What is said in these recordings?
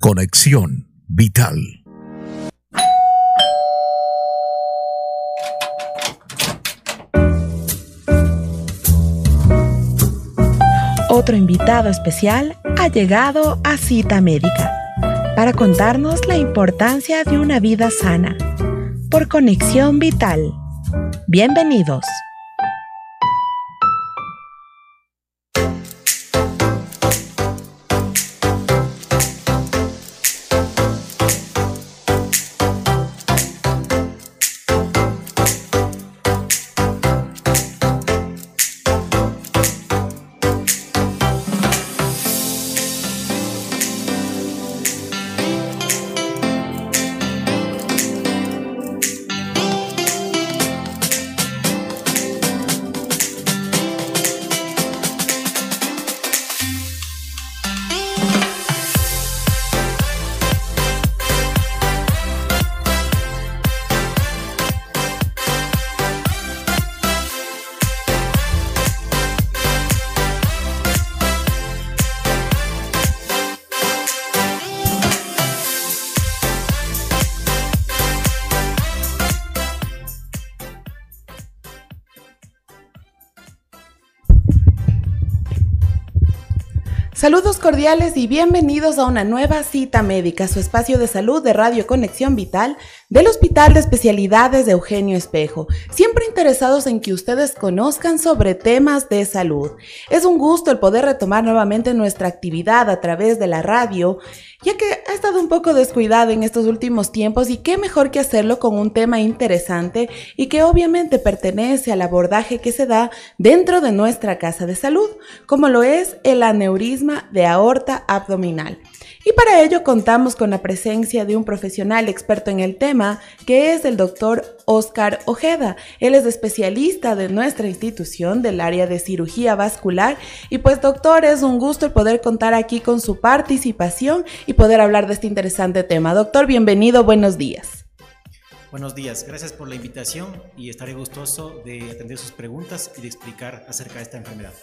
Conexión Vital. Otro invitado especial ha llegado a Cita Médica para contarnos la importancia de una vida sana por Conexión Vital. Bienvenidos. Saludos cordiales y bienvenidos a una nueva cita médica, su espacio de salud de Radio Conexión Vital del Hospital de Especialidades de Eugenio Espejo, siempre interesados en que ustedes conozcan sobre temas de salud. Es un gusto el poder retomar nuevamente nuestra actividad a través de la radio, ya que ha estado un poco descuidada en estos últimos tiempos y qué mejor que hacerlo con un tema interesante y que obviamente pertenece al abordaje que se da dentro de nuestra casa de salud, como lo es el aneurisma de aorta abdominal. Y para ello contamos con la presencia de un profesional experto en el tema, que es el doctor Oscar Ojeda. Él es especialista de nuestra institución del área de cirugía vascular. Y pues doctor, es un gusto el poder contar aquí con su participación y poder hablar de este interesante tema. Doctor, bienvenido, buenos días. Buenos días, gracias por la invitación y estaré gustoso de atender sus preguntas y de explicar acerca de esta enfermedad.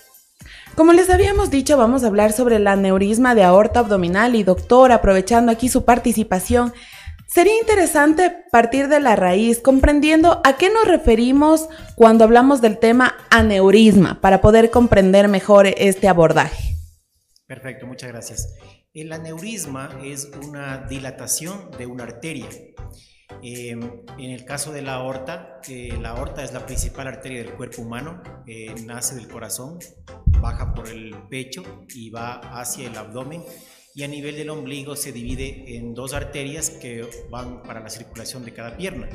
Como les habíamos dicho, vamos a hablar sobre el aneurisma de aorta abdominal y doctor, aprovechando aquí su participación, sería interesante partir de la raíz, comprendiendo a qué nos referimos cuando hablamos del tema aneurisma, para poder comprender mejor este abordaje. Perfecto, muchas gracias. El aneurisma es una dilatación de una arteria. Em, en el caso de la aorta, eh, la aorta es la principal arteria del cuerpo humano, eh, nace del corazón, baja por el pecho y va hacia el abdomen y a nivel del ombligo se divide en dos arterias que van para la circulación de cada pierna.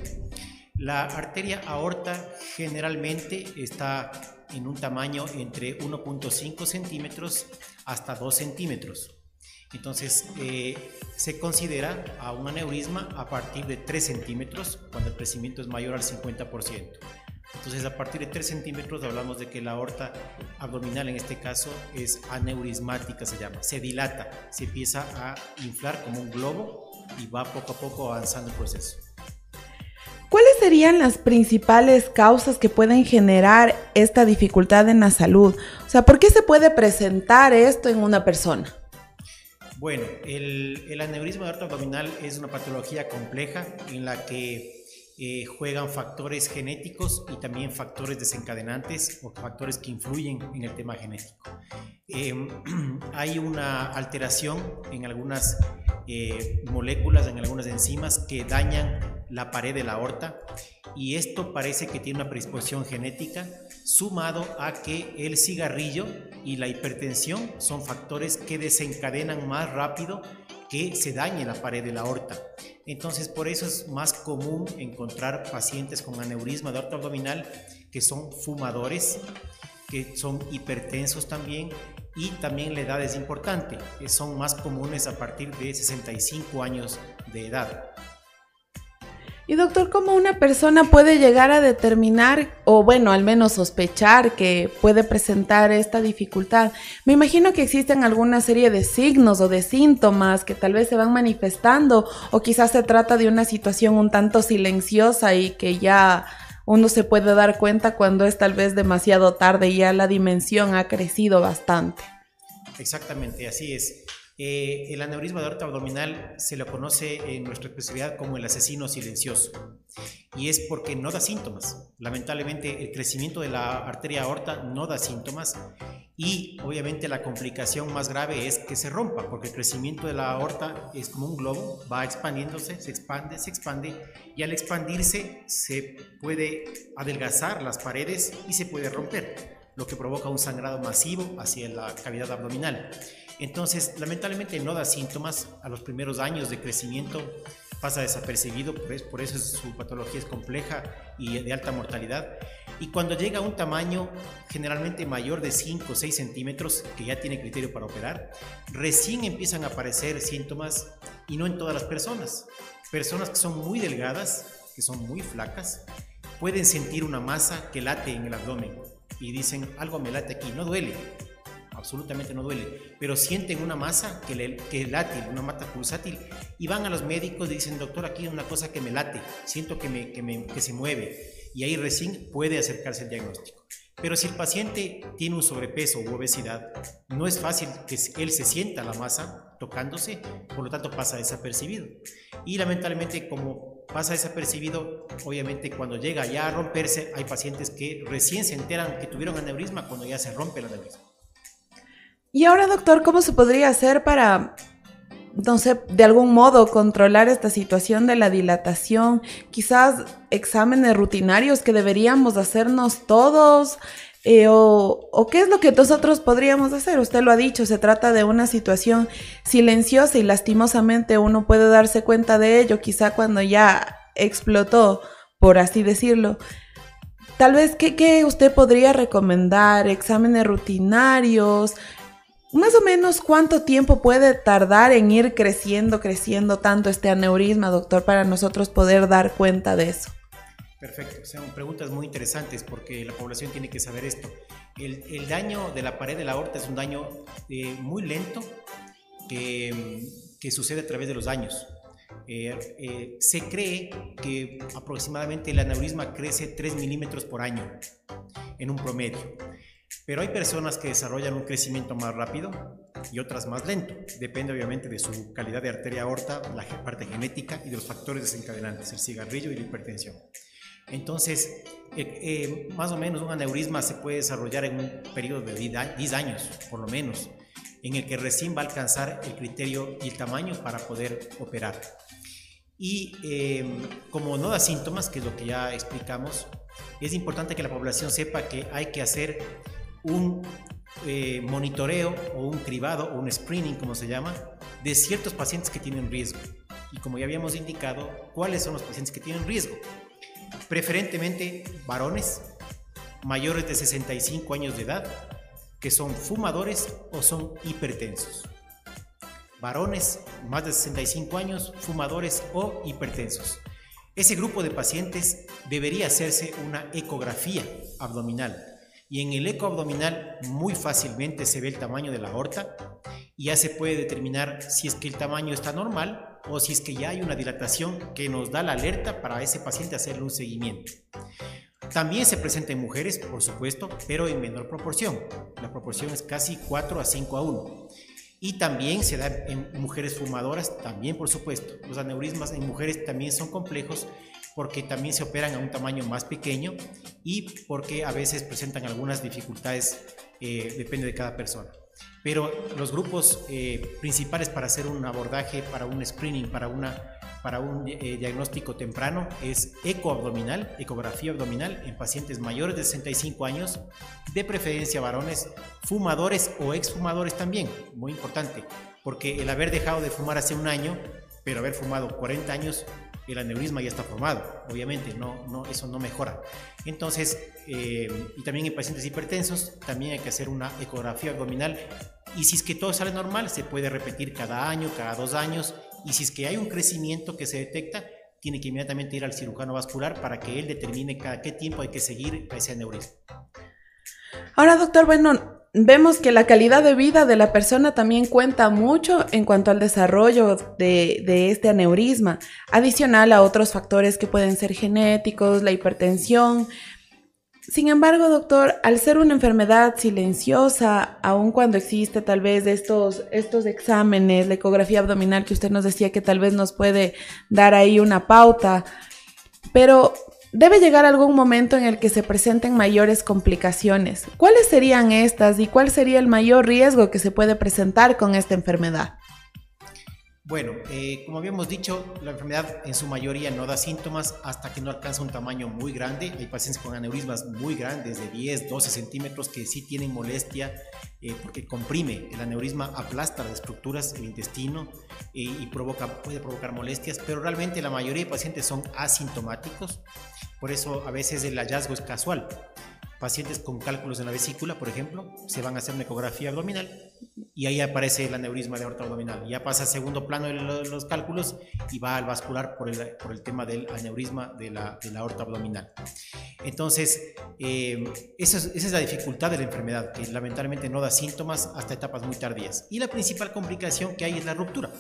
La arteria aorta generalmente está en un tamaño entre 1.5 centímetros hasta 2 centímetros. Entonces, eh, se considera a un aneurisma a partir de 3 centímetros cuando el crecimiento es mayor al 50%. Entonces, a partir de 3 centímetros hablamos de que la aorta abdominal, en este caso, es aneurismática, se llama. Se dilata, se empieza a inflar como un globo y va poco a poco avanzando el proceso. ¿Cuáles serían las principales causas que pueden generar esta dificultad en la salud? O sea, ¿por qué se puede presentar esto en una persona? Bueno, el, el aneurisma de aorta abdominal es una patología compleja en la que eh, juegan factores genéticos y también factores desencadenantes o factores que influyen en el tema genético. Em, hay una alteración en algunas eh, moléculas, en algunas enzimas que dañan la pared de la aorta y esto parece que tiene una predisposición genética sumado a que el cigarrillo y la hipertensión son factores que desencadenan más rápido que se dañe la pared de la aorta. Entonces, por eso es más común encontrar pacientes con aneurisma de aorta abdominal que son fumadores, que son hipertensos también y también la edad es importante, son más comunes a partir de 65 años de edad. Y doctor, ¿cómo una persona puede llegar a determinar, o bueno, al menos sospechar que puede presentar esta dificultad? Me imagino que existen alguna serie de signos o de síntomas que tal vez se van manifestando, o quizás se trata de una situación un tanto silenciosa y que ya uno se puede dar cuenta cuando es tal vez demasiado tarde y ya la dimensión ha crecido bastante. Exactamente, así es. Eh, el aneurisma de aorta abdominal se lo conoce en nuestra especialidad como el asesino silencioso y es porque no da síntomas. Lamentablemente el crecimiento de la arteria aorta no da síntomas y obviamente la complicación más grave es que se rompa porque el crecimiento de la aorta es como un globo, va expandiéndose, se expande, se expande y al expandirse se puede adelgazar las paredes y se puede romper lo que provoca un sangrado masivo hacia la cavidad abdominal. Entonces, lamentablemente no da síntomas a los primeros años de crecimiento, pasa desapercibido, por eso su patología es compleja y de alta mortalidad. Y cuando llega a un tamaño generalmente mayor de 5 o 6 centímetros, que ya tiene criterio para operar, recién empiezan a aparecer síntomas y no en todas las personas. Personas que son muy delgadas, que son muy flacas, pueden sentir una masa que late en el abdomen y dicen algo me late aquí, no duele, absolutamente no duele, pero sienten una masa que, le, que látil, una mata pulsátil, y van a los médicos y dicen, doctor, aquí hay una cosa que me late, siento que, me, que, me, que se mueve, y ahí recién puede acercarse el diagnóstico. Pero si el paciente tiene un sobrepeso u obesidad, no es fácil que él se sienta la masa tocándose, por lo tanto pasa desapercibido. Y lamentablemente como pasa desapercibido, obviamente cuando llega ya a romperse, hay pacientes que recién se enteran que tuvieron aneurisma cuando ya se rompe el aneurisma. Y ahora, doctor, ¿cómo se podría hacer para, no sé, de algún modo controlar esta situación de la dilatación? Quizás exámenes rutinarios que deberíamos hacernos todos. Eh, o, o, qué es lo que nosotros podríamos hacer? Usted lo ha dicho, se trata de una situación silenciosa y lastimosamente uno puede darse cuenta de ello quizá cuando ya explotó, por así decirlo. Tal vez, ¿qué, qué usted podría recomendar? ¿Exámenes rutinarios? Más o menos cuánto tiempo puede tardar en ir creciendo, creciendo tanto este aneurisma, doctor, para nosotros poder dar cuenta de eso. Perfecto, son preguntas muy interesantes porque la población tiene que saber esto. El, daño de la pared de la aorta es un daño eh, muy lento que, sucede a través de los años. Eh, eh, se cree que aproximadamente el aneurisma crece 3 milímetros por año en un promedio. Pero hay personas que desarrollan un crecimiento más rápido y otras más lento. Depende obviamente de su calidad de arteria aorta, la parte genética y de los factores desencadenantes, el cigarrillo y la hipertensión. Entonces, eh, eh, más o menos un aneurisma se puede desarrollar en un periodo de 10 años, por lo menos, en el que recién va a alcanzar el criterio y el tamaño para poder operar. Y eh, como no da síntomas, que es lo que ya explicamos, es importante que la población sepa que hay que hacer un eh, monitoreo o un cribado o un screening, como se llama, de ciertos pacientes que tienen riesgo. Y como ya habíamos indicado, ¿cuáles son los pacientes que tienen riesgo? Preferentemente varones mayores de 65 años de edad, que son fumadores o son hipertensos. Varones más de 65 años, fumadores o hipertensos. Ese grupo de pacientes debería hacerse una ecografía abdominal y en el eco abdominal muy fácilmente se ve el tamaño de la aorta y ya se puede determinar si es que el tamaño está normal o si es que ya hay una dilatación que nos da la alerta para ese paciente hacerle un seguimiento. También se presenta en mujeres, por supuesto, pero en menor proporción. La proporción es casi 4 a 5 a 1. Y también se da en mujeres fumadoras, también por supuesto. Los aneurismas en mujeres también son complejos porque también se operan a un tamaño más pequeño y porque a veces presentan algunas dificultades, eh, depende de cada persona. Pero los grupos eh, principales para hacer un abordaje, para un screening, para, una, para un eh, diagnóstico temprano es ecoabdominal, ecografía abdominal en pacientes mayores de 65 años, de preferencia varones, fumadores o exfumadores también, muy importante, porque el haber dejado de fumar hace un año, pero haber fumado 40 años el aneurisma ya está formado, obviamente, no, no, eso no mejora. Entonces, eh, y también en pacientes hipertensos, también hay que hacer una ecografía abdominal y si es que todo sale normal, se puede repetir cada año, cada dos años, y si es que hay un crecimiento que se detecta, tiene que inmediatamente ir al cirujano vascular para que él determine cada qué tiempo hay que seguir ese aneurisma. Ahora, doctor, bueno, vemos que la calidad de vida de la persona también cuenta mucho en cuanto al desarrollo de, este aneurisma, adicional a otros factores que pueden ser genéticos, la hipertensión. Sin embargo, doctor, al ser una enfermedad silenciosa, aun cuando existe tal vez estos, estos exámenes, la ecografía abdominal que usted nos decía que tal vez nos puede dar ahí una pauta, pero debe llegar algún momento en el que se presenten mayores complicaciones. ¿Cuáles serían estas y cuál sería el mayor riesgo que se puede presentar con esta enfermedad? Bueno, eh, como habíamos dicho, la enfermedad en su mayoría no da síntomas hasta que no alcanza un tamaño muy grande. Hay pacientes con aneurismas muy grandes, de 10, 12 centímetros, que sí tienen molestia eh, porque comprime. El aneurisma aplasta las estructuras del intestino eh, y provoca, puede provocar molestias, pero realmente la mayoría de pacientes son asintomáticos. Por eso a veces el hallazgo es casual. Pacientes con cálculos en la vesícula, por ejemplo, se van a hacer una ecografía abdominal y ahí aparece el aneurisma de aorta abdominal. Ya pasa a segundo plano de los cálculos y va al vascular por el, por el tema del aneurisma de la, de la aorta abdominal. Entonces, eh, esa, es, esa, es, la dificultad de la enfermedad, que lamentablemente no da síntomas hasta etapas muy tardías. Y la principal complicación que hay es la ruptura.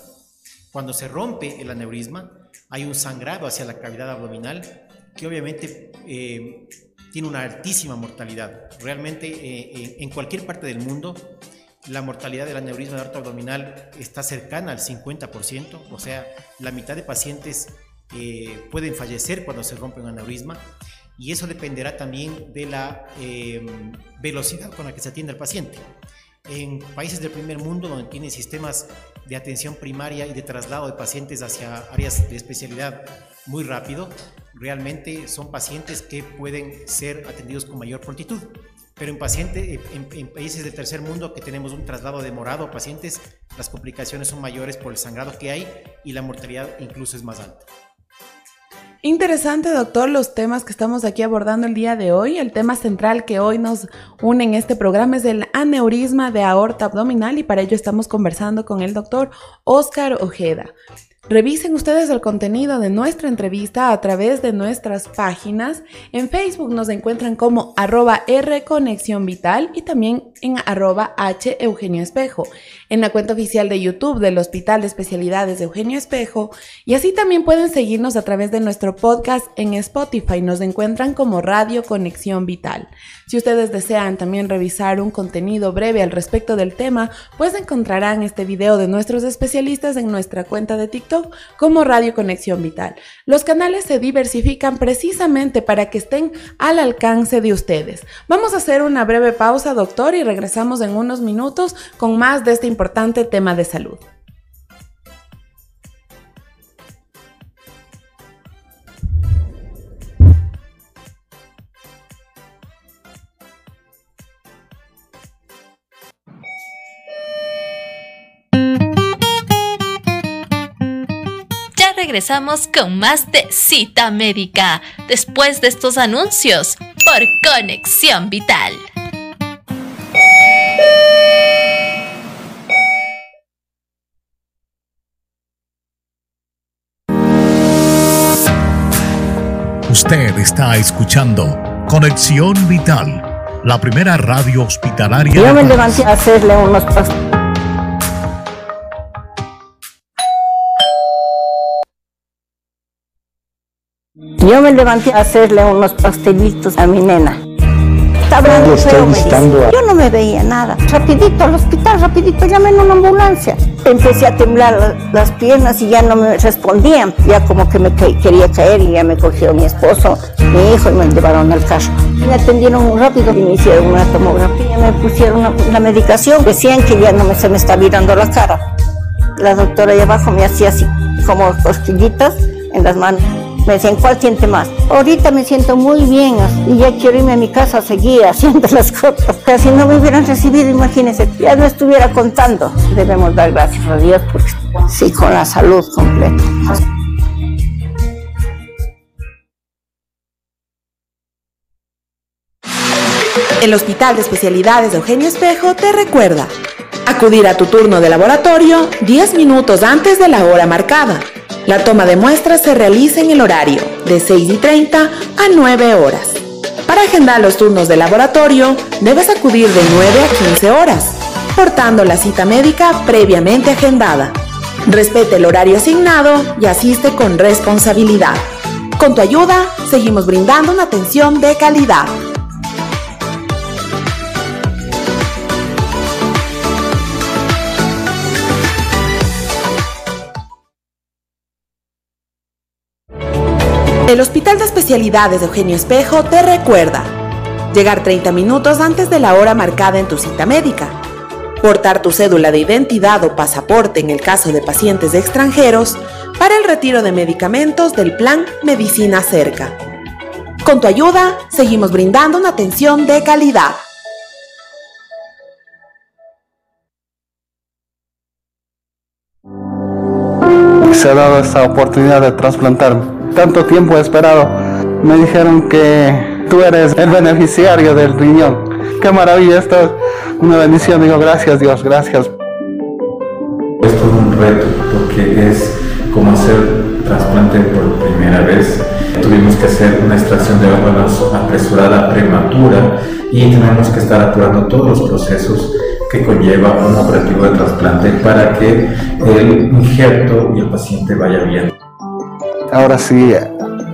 Cuando se rompe el aneurisma, hay un sangrado hacia la cavidad abdominal que obviamente eh, tiene una altísima mortalidad. Realmente eh, en cualquier parte del mundo la mortalidad del aneurisma de aorta abdominal está cercana al 50%, o sea, la mitad de pacientes eh, pueden fallecer cuando se rompe un aneurisma y eso dependerá también de la em, velocidad con la que se atiende al paciente. En países del primer mundo, donde tienen sistemas de atención primaria y de traslado de pacientes hacia áreas de especialidad muy rápido, realmente son pacientes que pueden ser atendidos con mayor prontitud. Pero en, pacientes, en, países del tercer mundo que tenemos un traslado demorado a pacientes, las complicaciones son mayores por el sangrado que hay y la mortalidad incluso es más alta. Interesante, doctor, los temas que estamos aquí abordando el día de hoy. El tema central que hoy nos une en este programa es el aneurisma de aorta abdominal y para ello estamos conversando con el doctor Oscar Ojeda. Revisen ustedes el contenido de nuestra entrevista a través de nuestras páginas. En Facebook nos encuentran como arroba R Conexión Vital y también en arroba H Eugenio Espejo. En la cuenta oficial de YouTube del Hospital de Especialidades de Eugenio Espejo. Y así también pueden seguirnos a través de nuestro podcast en Spotify. Nos encuentran como Radio Conexión Vital. Si ustedes desean también revisar un contenido breve al respecto del tema, pues encontrarán este video de nuestros especialistas en nuestra cuenta de TikTok como Radio Conexión Vital. Los canales se diversifican precisamente para que estén al alcance de ustedes. Vamos a hacer una breve pausa, doctor, y regresamos en unos minutos con más de este importante tema de salud. Regresamos con más de cita médica después de estos anuncios por Conexión Vital. Usted está escuchando Conexión Vital, la primera radio hospitalaria. Yo me levanté a hacerle unos Yo me levanté a hacerle unos pastelitos a mi nena. Estaba muy feo, me Yo no me veía nada. Rapidito al hospital, rapidito, llamé en una ambulancia. Empecé a temblar las piernas y ya no me respondían. Ya como que me quería caer y ya me cogió mi esposo, mi hijo y me llevaron al carro. Me atendieron muy rápido y me hicieron una tomografía, me pusieron la medicación. Decían que ya no me, se me está virando la cara. La doctora allá abajo me hacía así como costillitas en las manos. Me decían, ¿cuál siente más? Ahorita me siento muy bien y ya quiero irme a mi casa a seguir haciendo las cosas. Pero si no me hubieran recibido, imagínense, ya no estuviera contando. Debemos dar gracias a Dios porque sí, con la salud completa. El Hospital de Especialidades de Eugenio Espejo te recuerda acudir a tu turno de laboratorio 10 minutos antes de la hora marcada. La toma de muestras se realiza en el horario de 6 y 30 a 9 horas. Para agendar los turnos de laboratorio, debes acudir de 9 a 15 horas, portando la cita médica previamente agendada. Respete el horario asignado y asiste con responsabilidad. Con tu ayuda, seguimos brindando una atención de calidad. El Hospital de Especialidades de Eugenio Espejo te recuerda llegar 30 minutos antes de la hora marcada en tu cita médica, portar tu cédula de identidad o pasaporte en el caso de pacientes extranjeros para el retiro de medicamentos del plan Medicina Cerca. Con tu ayuda, seguimos brindando una atención de calidad. Se ha dado esta oportunidad de trasplantarme. Tanto tiempo esperado. Me dijeron que tú eres el beneficiario del riñón. Qué maravilla, esto es una bendición. Digo, gracias Dios, gracias. Es todo un reto porque es como hacer trasplante por primera vez. Tuvimos que hacer una extracción de órganos apresurada, prematura y tenemos que estar apurando todos los procesos que conlleva un operativo de trasplante para que el injerto y el paciente vaya bien. Ahora sí,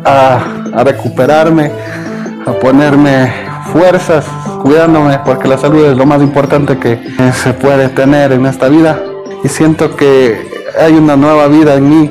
a, a recuperarme, a ponerme fuerzas, cuidándome, porque la salud es lo más importante que se puede tener en esta vida. Y siento que hay una nueva vida en mí.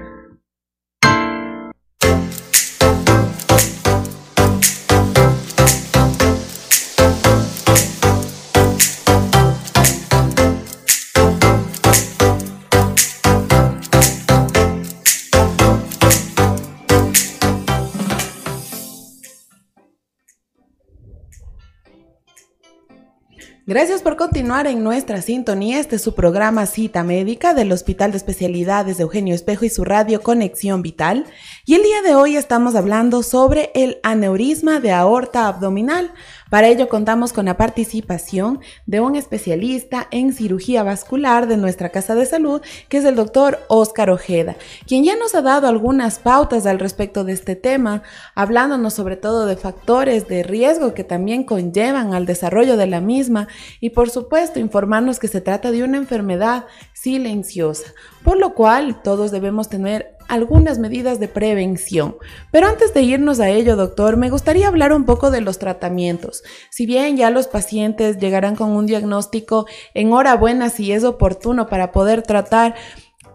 Gracias por continuar en nuestra sintonía. Este es su programa Cita Médica del Hospital de Especialidades de Eugenio Espejo y su radio Conexión Vital. Y el día de hoy estamos hablando sobre el aneurisma de aorta abdominal. Para ello contamos con la participación de un especialista en cirugía vascular de nuestra Casa de Salud, que es el doctor Óscar Ojeda, quien ya nos ha dado algunas pautas al respecto de este tema, hablándonos sobre todo de factores de riesgo que también conllevan al desarrollo de la misma y por supuesto informarnos que se trata de una enfermedad silenciosa, por lo cual todos debemos tener algunas medidas de prevención. Pero antes de irnos a ello, doctor, me gustaría hablar un poco de los tratamientos. Si bien ya los pacientes llegarán con un diagnóstico, enhorabuena si es oportuno para poder tratar,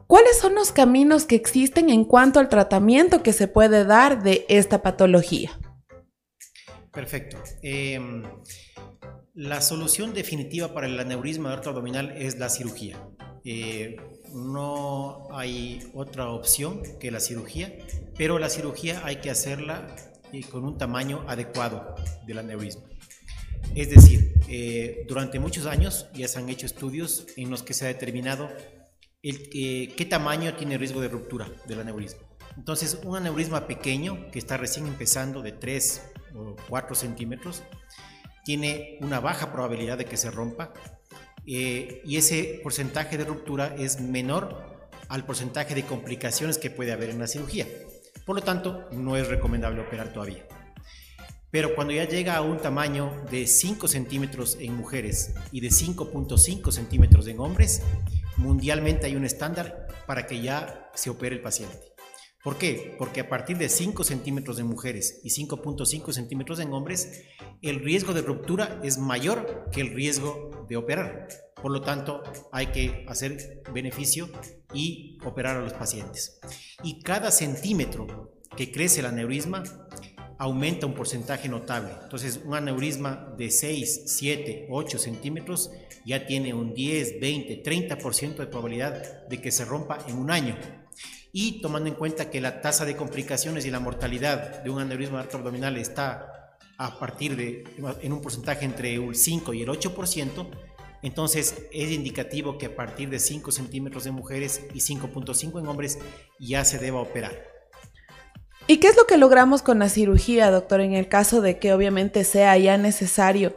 ¿cuáles son los caminos que existen en cuanto al tratamiento que se puede dar de esta patología? Perfecto. Em, la solución definitiva para el aneurisma de abdominal es la cirugía. Eh, no hay otra opción que la cirugía, pero la cirugía hay que hacerla eh, con un tamaño adecuado del aneurisma. Es decir, eh, durante muchos años ya se han hecho estudios en los que se ha determinado el, qué tamaño tiene riesgo de ruptura del aneurisma. Entonces, un aneurisma pequeño que está recién empezando de 3 o 4 centímetros tiene una baja probabilidad de que se rompa eh, y ese porcentaje de ruptura es menor al porcentaje de complicaciones que puede haber en la cirugía. Por lo tanto, no es recomendable operar todavía. Pero cuando ya llega a un tamaño de 5 centímetros en mujeres y de 5.5 centímetros en hombres, mundialmente hay un estándar para que ya se opere el paciente. ¿Por qué? Porque a partir de 5 centímetros en mujeres y 5.5 centímetros en hombres, el riesgo de ruptura es mayor que el riesgo de operar. Por lo tanto, hay que hacer beneficio y operar a los pacientes. Y cada centímetro que crece el aneurisma aumenta un porcentaje notable. Entonces, un aneurisma de 6, 7, 8 centímetros ya tiene un 10, 20, 30% de probabilidad de que se rompa en un año y tomando en cuenta que la tasa de complicaciones y la mortalidad de un aneurisma abdominal está a partir de en un porcentaje entre el 5 y el 8%, entonces es indicativo que a partir de 5 centímetros en mujeres y 5.5 en hombres ya se deba operar. ¿Y qué es lo que logramos con la cirugía, doctor, en el caso de que obviamente sea ya necesario?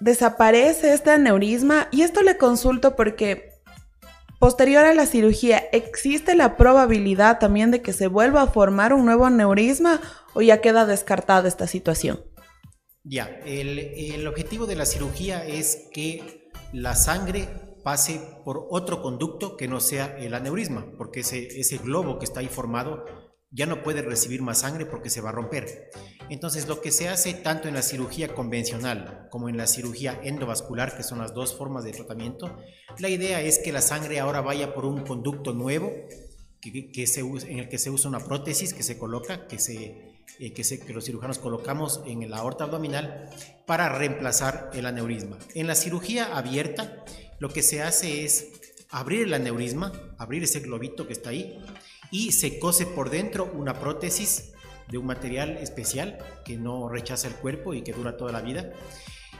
Desaparece este aneurisma y esto le consulto porque Posterior a la cirugía, ¿existe la probabilidad también de que se vuelva a formar un nuevo aneurisma o ya queda descartada esta situación? Ya, el, el objetivo de la cirugía es que la sangre pase por otro conducto que no sea el aneurisma, porque ese, ese globo que está ahí formado ya no puede recibir más sangre porque se va a romper. Entonces, lo que se hace tanto en la cirugía convencional como en la cirugía endovascular, que son las dos formas de tratamiento, la idea es que la sangre ahora vaya por un conducto nuevo que, se, en el que se usa una prótesis que se coloca, que, se, eh, que, se, que los cirujanos colocamos en la aorta abdominal para reemplazar el aneurisma. En la cirugía abierta, lo que se hace es abrir el aneurisma, abrir ese globito que está ahí, y se cose por dentro una prótesis de un material especial que no rechaza el cuerpo y que dura toda la vida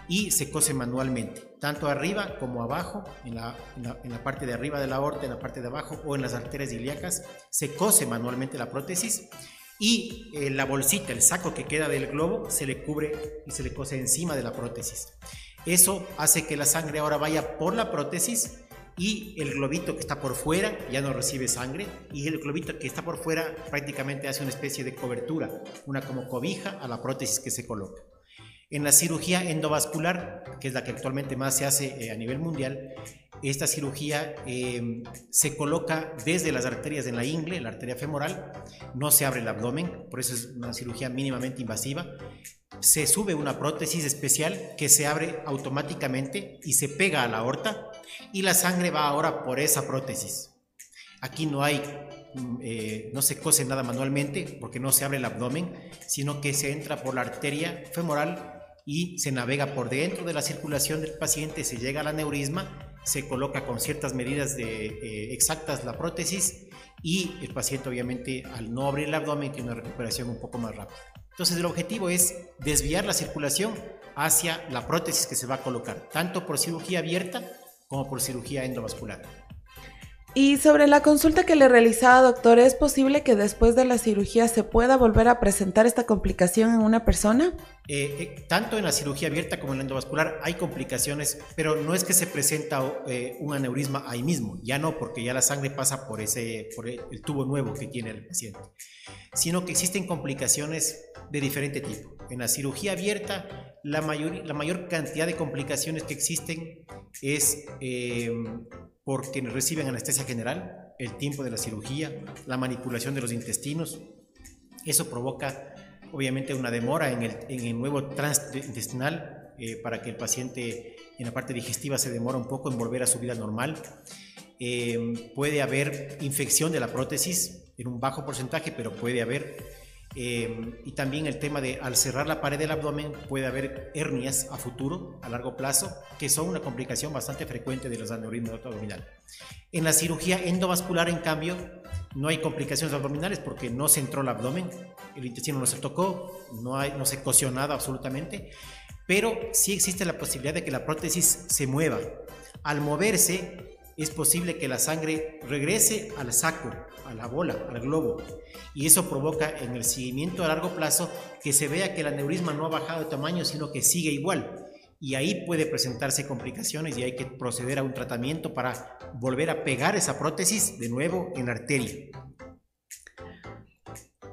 y se cose manualmente, tanto arriba como abajo, en la, en la, parte de arriba de la aorta, en la parte de abajo o en las arterias ilíacas, se cose manualmente la prótesis y eh, la bolsita, el saco que queda del globo, se le cubre y se le cose encima de la prótesis. Eso hace que la sangre ahora vaya por la prótesis y el globito que está por fuera ya no recibe sangre y el globito que está por fuera prácticamente hace una especie de cobertura, una como cobija a la prótesis que se coloca. En la cirugía endovascular, que es la que actualmente más se hace eh, a nivel mundial, esta cirugía eh, se coloca desde las arterias en la ingle, la arteria femoral, no se abre el abdomen, por eso es una cirugía mínimamente invasiva. Se sube una prótesis especial que se abre automáticamente y se pega a la aorta y la sangre va ahora por esa prótesis. Aquí no hay, eh, no se cose nada manualmente porque no se abre el abdomen, sino que se entra por la arteria femoral y se navega por dentro de la circulación del paciente, se llega al aneurisma, se coloca con ciertas medidas de, eh, exactas la prótesis y el paciente obviamente al no abrir el abdomen tiene una recuperación un poco más rápida. Entonces el objetivo es desviar la circulación hacia la prótesis que se va a colocar, tanto por cirugía abierta como por cirugía endovascular. Y sobre la consulta que le realizaba, doctor, ¿es posible que después de la cirugía se pueda volver a presentar esta complicación en una persona? Eh, eh, tanto en la cirugía abierta como en la endovascular hay complicaciones, pero no es que se presenta eh, un aneurisma ahí mismo, ya no, porque ya la sangre pasa por, ese, por el, tubo nuevo que tiene el paciente, sino que existen complicaciones de diferente tipo. En la cirugía abierta, la mayor, la mayor cantidad de complicaciones que existen es porque reciben anestesia general, el tiempo de la cirugía, la manipulación de los intestinos. Eso provoca obviamente una demora en el, nuevo tránsito intestinal eh, para que el paciente en la parte digestiva se demora un poco en volver a su vida normal. Eh, puede haber infección de la prótesis en un bajo porcentaje, pero puede haber eh, y también el tema de al cerrar la pared del abdomen puede haber hernias a futuro, a largo plazo, que son una complicación bastante frecuente de los aneurismas abdominal. En la cirugía endovascular, en cambio, no hay complicaciones abdominales porque no se entró el abdomen, el intestino no se tocó, no, hay, no se coció nada absolutamente, pero sí existe la posibilidad de que la prótesis se mueva. Al moverse, es posible que la sangre regrese al saco, a la bola, al globo. Y eso provoca en el seguimiento a largo plazo que se vea que el aneurisma no ha bajado de tamaño, sino que sigue igual. Y ahí puede presentarse complicaciones y hay que proceder a un tratamiento para volver a pegar esa prótesis de nuevo en la arteria.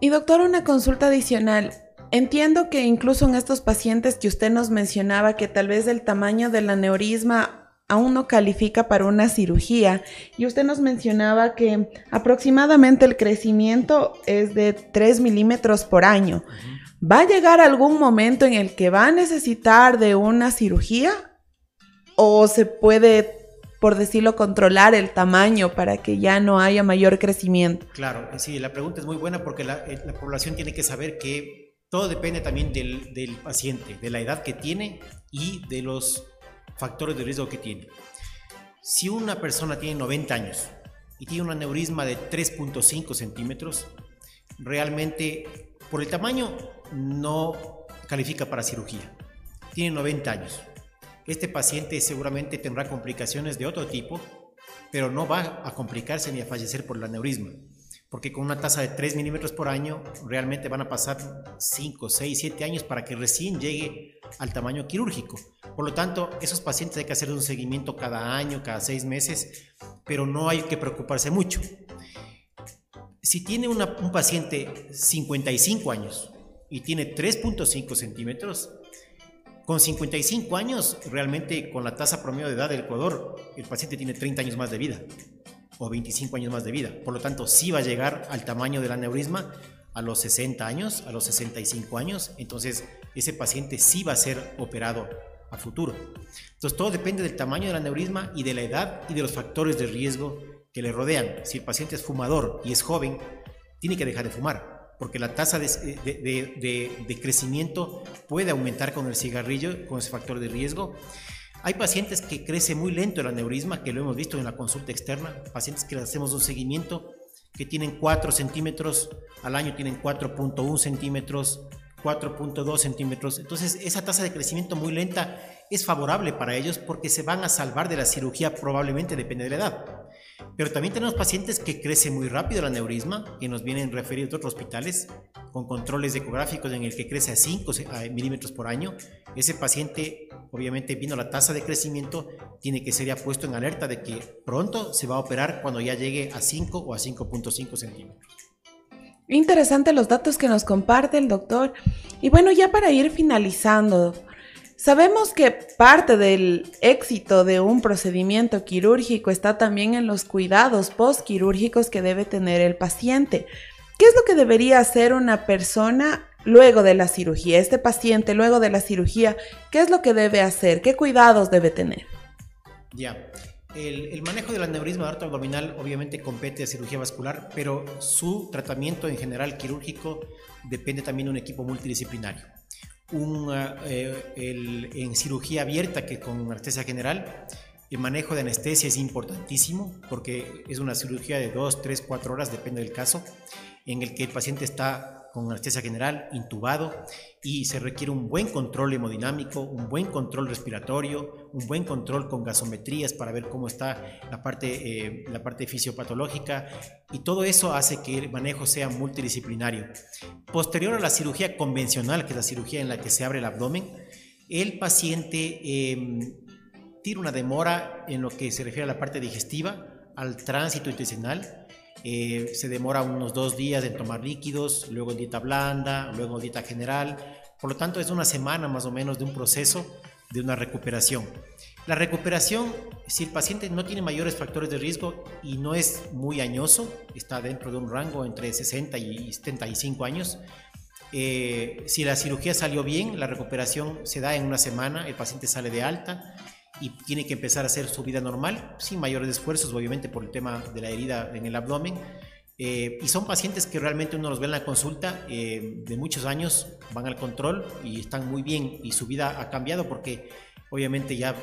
Y doctor, una consulta adicional. Entiendo que incluso en estos pacientes que usted nos mencionaba que tal vez el tamaño del aneurisma aún no califica para una cirugía. Y usted nos mencionaba que aproximadamente el crecimiento es de 3 milímetros por año. ¿Va a llegar algún momento en el que va a necesitar de una cirugía? ¿O se puede, por decirlo, controlar el tamaño para que ya no haya mayor crecimiento? Claro, sí, la pregunta es muy buena porque la, eh, población tiene que saber que todo depende también del, del paciente, de la edad que tiene y de los factores de riesgo que tiene. Si una persona tiene 90 años y tiene un aneurisma de 3.5 centímetros, realmente por el tamaño no califica para cirugía. Tiene 90 años. Este paciente seguramente tendrá complicaciones de otro tipo, pero no va a complicarse ni a fallecer por el aneurisma porque con una tasa de 3 milímetros por año realmente van a pasar 5, 6, 7 años para que recién llegue al tamaño quirúrgico. Por lo tanto, esos pacientes hay que hacer un seguimiento cada año, cada 6 meses, pero no hay que preocuparse mucho. Si tiene un paciente 55 años y tiene 3.5 centímetros, Con 55 años, realmente con la tasa promedio de edad del Ecuador, el paciente tiene 30 años más de vida o 25 años más de vida. Por lo tanto, sí va a llegar al tamaño del aneurisma a los 60 años, a los 65 años. Entonces, ese paciente sí va a ser operado futuro. Entonces, todo depende del tamaño del aneurisma y de la edad y de los factores de riesgo que le rodean. Si el paciente es fumador y es joven, tiene que dejar de fumar, porque la tasa de, crecimiento puede aumentar con el cigarrillo, con ese factor de riesgo. Hay pacientes que crece muy lento el aneurisma, que lo hemos visto en la consulta externa, pacientes que le hacemos un seguimiento que tienen 4 centímetros, al año tienen 4.1 centímetros, 4.2 centímetros. Entonces, esa tasa de crecimiento muy lenta es favorable para ellos porque se van a salvar de la cirugía, probablemente depende de la edad. Pero también tenemos pacientes que crecen muy rápido el aneurisma, que nos vienen referidos de otros hospitales, con controles ecográficos en el que crece a 5 milímetros por año. Ese paciente, obviamente, viendo la tasa de crecimiento, tiene que ser ya puesto en alerta de que pronto se va a operar cuando ya llegue a 5 o a 5.5 centímetros. Interesante los datos que nos comparte el doctor. Y bueno, ya para ir finalizando, sabemos que parte del éxito de un procedimiento quirúrgico está también en los cuidados postquirúrgicos que debe tener el paciente. ¿Qué es lo que debería hacer una persona luego de la cirugía? Este paciente luego de la cirugía, ¿qué es lo que debe hacer? ¿Qué cuidados debe tener? Ya. El, manejo del aneurisma de abdominal obviamente compete a cirugía vascular, pero su tratamiento en general quirúrgico depende también de un equipo multidisciplinario. Eh, en cirugía abierta, que con anestesia general, el manejo de anestesia es importantísimo porque es una cirugía de 2, 3, 4 horas, depende del caso, en el que el paciente está con anestesia general, intubado, y se requiere un buen control hemodinámico, un buen control respiratorio, un buen control con gasometrías para ver cómo está la parte, eh, la parte fisiopatológica, y todo eso hace que el manejo sea multidisciplinario. Posterior a la cirugía convencional, que es la cirugía en la que se abre el abdomen, el paciente em, tiene una demora en lo que se refiere a la parte digestiva, al tránsito intestinal, eh, se demora unos dos días en tomar líquidos, luego en dieta blanda, luego en dieta general. Por lo tanto, es una semana más o menos de un proceso de una recuperación. La recuperación, si el paciente no tiene mayores factores de riesgo y no es muy añoso, está dentro de un rango entre 60 y 75 años, eh, si la cirugía salió bien, la recuperación se da en una semana, el paciente sale de alta y tiene que empezar a hacer su vida normal, sin mayores esfuerzos, obviamente por el tema de la herida en el abdomen. Eh, y son pacientes que realmente uno los ve en la consulta eh, de muchos años, van al control y están muy bien y su vida ha cambiado porque obviamente ya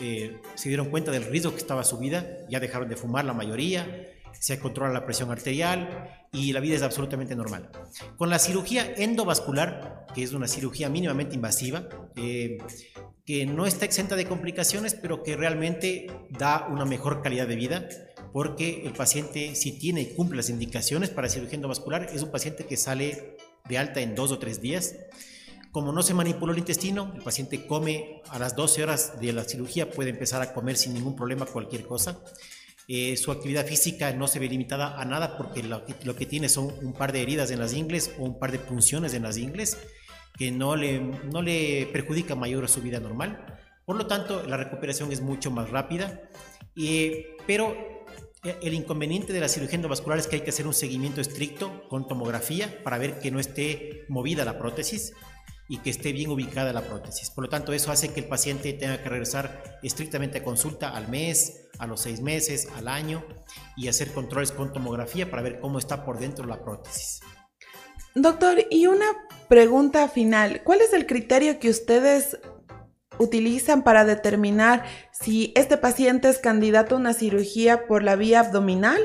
eh, se dieron cuenta del riesgo que estaba su vida, ya dejaron de fumar la mayoría, se controla la presión arterial y la vida es absolutamente normal. Con la cirugía endovascular, que es una cirugía mínimamente invasiva, que no está exenta de complicaciones, pero que realmente da una mejor calidad de vida, porque el paciente, si tiene y cumple las indicaciones para cirugía endovascular, es un paciente que sale de alta en dos o tres días. Como no se manipuló el intestino, el paciente come a las 12 horas de la cirugía, puede empezar a comer sin ningún problema cualquier cosa. Eh, su actividad física no se ve limitada a nada porque lo, que tiene son un par de heridas en las ingles o un par de punciones en las ingles que no le, no le perjudica mayor a su vida normal. Por lo tanto, la recuperación es mucho más rápida. pero el inconveniente de la cirugía endovascular es que hay que hacer un seguimiento estricto con tomografía para ver que no esté movida la prótesis y que esté bien ubicada la prótesis. Por lo tanto, eso hace que el paciente tenga que regresar estrictamente a consulta al mes, a los seis meses, al año y hacer controles con tomografía para ver cómo está por dentro la prótesis. Doctor, y una pregunta final. ¿Cuál es el criterio que ustedes utilizan para determinar si este paciente es candidato a una cirugía por la vía abdominal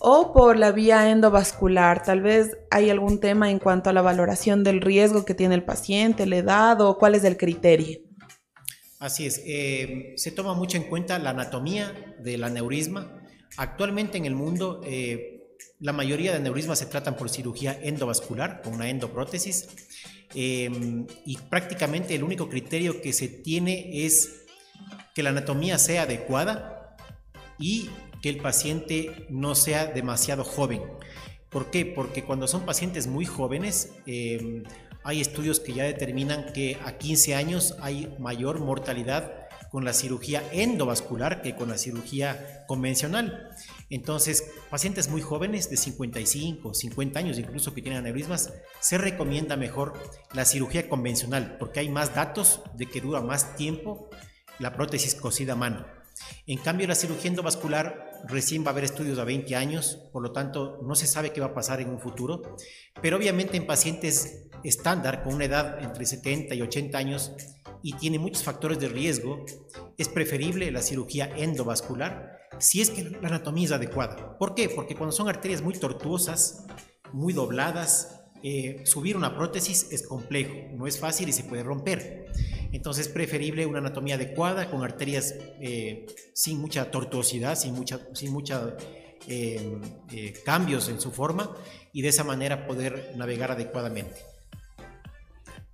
o por la vía endovascular? Tal vez hay algún tema en cuanto a la valoración del riesgo que tiene el paciente, la edad o cuál es el criterio. Así es, eh, se toma mucho en cuenta la anatomía del aneurisma. Actualmente en el mundo eh, la mayoría de aneurismas se tratan por cirugía endovascular, con una endoprótesis, em, y prácticamente el único criterio que se tiene es que la anatomía sea adecuada y que el paciente no sea demasiado joven. ¿Por qué? Porque cuando son pacientes muy jóvenes, em, hay estudios que ya determinan que a 15 años hay mayor mortalidad con la cirugía endovascular que con la cirugía convencional. Entonces, pacientes muy jóvenes de 55, 50 años incluso que tienen aneurismas, se recomienda mejor la cirugía convencional porque hay más datos de que dura más tiempo la prótesis cosida a mano. En cambio, la cirugía endovascular recién va a haber estudios a 20 años, por lo tanto no se sabe qué va a pasar en un futuro, pero obviamente en pacientes estándar con una edad entre 70 y 80 años y tiene muchos factores de riesgo, es preferible la cirugía endovascular si es que la anatomía es adecuada. ¿Por qué? Porque cuando son arterias muy tortuosas, muy dobladas, eh, subir una prótesis es complejo, no es fácil y se puede romper. Entonces es preferible una anatomía adecuada con arterias eh, sin mucha tortuosidad, sin mucha, sin mucha eh, cambios en su forma y de esa manera poder navegar adecuadamente.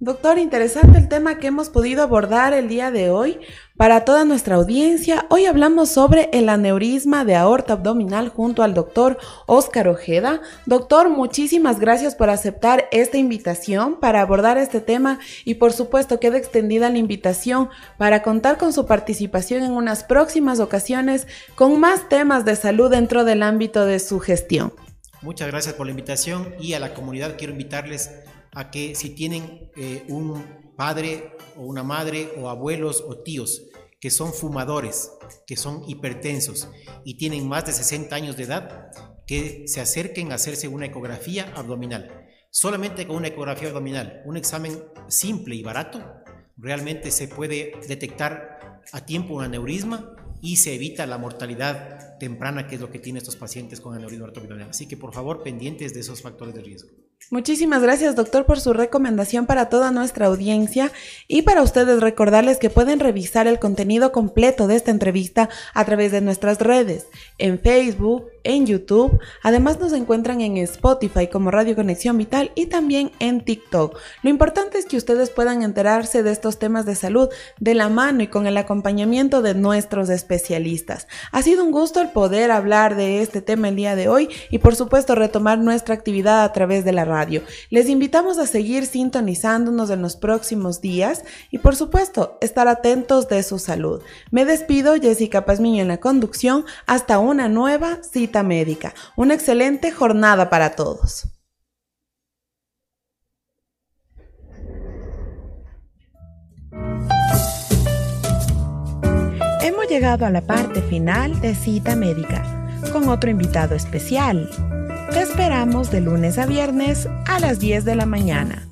Doctor, interesante el tema que hemos podido abordar el día de hoy para toda nuestra audiencia. Hoy hablamos sobre el aneurisma de aorta abdominal junto al doctor Óscar Ojeda. Doctor, muchísimas gracias por aceptar esta invitación para abordar este tema y por supuesto queda extendida la invitación para contar con su participación en unas próximas ocasiones con más temas de salud dentro del ámbito de su gestión. Muchas gracias por la invitación y a la comunidad quiero invitarles a que si tienen eh, un padre o una madre o abuelos o tíos que son fumadores, que son hipertensos y tienen más de 60 años de edad, que se acerquen a hacerse una ecografía abdominal. Solamente con una ecografía abdominal, un examen simple y barato, realmente se puede detectar a tiempo un aneurisma y se evita la mortalidad temprana, que es lo que tienen estos pacientes con aneurisma abdominal. Así que por favor, pendientes de esos factores de riesgo. Muchísimas gracias, doctor, por su recomendación para toda nuestra audiencia y para ustedes recordarles que pueden revisar el contenido completo de esta entrevista a través de nuestras redes, en Facebook, en YouTube. Además nos encuentran en Spotify como Radio Conexión Vital y también en TikTok. Lo importante es que ustedes puedan enterarse de estos temas de salud de la mano y con el acompañamiento de nuestros especialistas. Ha sido un gusto el poder hablar de este tema el día de hoy y por supuesto retomar nuestra actividad a través de la radio. Les invitamos a seguir sintonizándonos en los próximos días y por supuesto estar atentos de su salud. Me despido, Jessica Pazmiño en la conducción, hasta una nueva médica. Una excelente jornada para todos. Hemos llegado a la parte final de cita médica con otro invitado especial. Te esperamos de lunes a viernes a las 10 de la mañana.